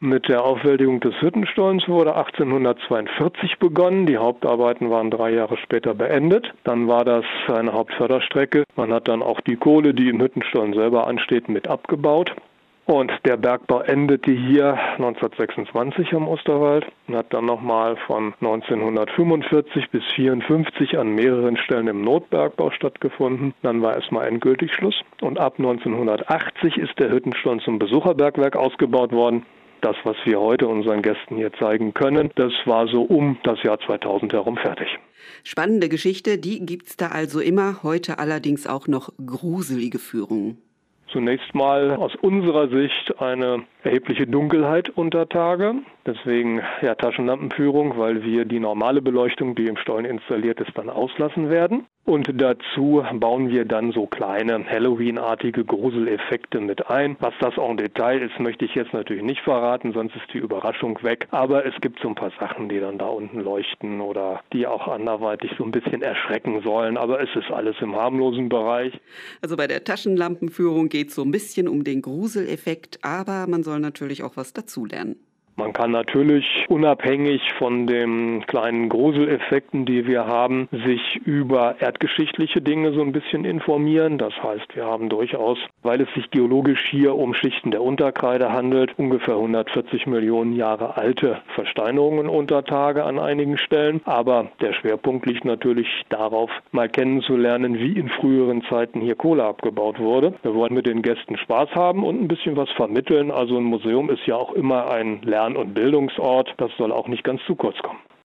Mit der Aufwältigung des Hüttenstollens wurde 1842 begonnen. Die Hauptarbeiten waren drei Jahre später beendet. Dann war das eine Hauptförderstrecke. Man hat dann auch die Kohle, die im Hüttenstollen selber ansteht, mit abgebaut. Und der Bergbau endete hier 1926 am Osterwald und hat dann nochmal von 1945 bis 1954 an mehreren Stellen im Notbergbau stattgefunden. Dann war erstmal endgültig Schluss. Und ab 1980 ist der Hüttenstollen zum Besucherbergwerk ausgebaut worden das, was wir heute unseren Gästen hier zeigen können, das war so um das Jahr 2000 herum fertig. Spannende Geschichte, die gibt's da also immer, heute allerdings auch noch gruselige Führungen. Zunächst mal aus unserer Sicht eine erhebliche Dunkelheit unter Tage. Deswegen ja Taschenlampenführung, weil wir die normale Beleuchtung, die im Stollen installiert ist, dann auslassen werden. Und dazu bauen wir dann so kleine Halloween-artige Gruseleffekte mit ein. Was das en Detail ist, möchte ich jetzt natürlich nicht verraten, sonst ist die Überraschung weg. Aber es gibt so ein paar Sachen, die dann da unten leuchten oder die auch anderweitig so ein bisschen erschrecken sollen. Aber es ist alles im harmlosen Bereich. Also bei der Taschenlampenführung geht es so ein bisschen um den Gruseleffekt, aber man soll natürlich auch was dazulernen. Man kann natürlich unabhängig von den kleinen Gruseleffekten, die wir haben, sich über erdgeschichtliche Dinge so ein bisschen informieren. Das heißt, wir haben durchaus, weil es sich geologisch hier um Schichten der Unterkreide handelt, ungefähr 140 Millionen Jahre alte Versteinerungen unter Tage an einigen Stellen. Aber der Schwerpunkt liegt natürlich darauf, mal kennenzulernen, wie in früheren Zeiten hier Kohle abgebaut wurde. Wir wollen mit den Gästen Spaß haben und ein bisschen was vermitteln. Also ein Museum ist ja auch immer ein Lern- Lern- und Bildungsort. Das soll auch nicht ganz zu kurz kommen.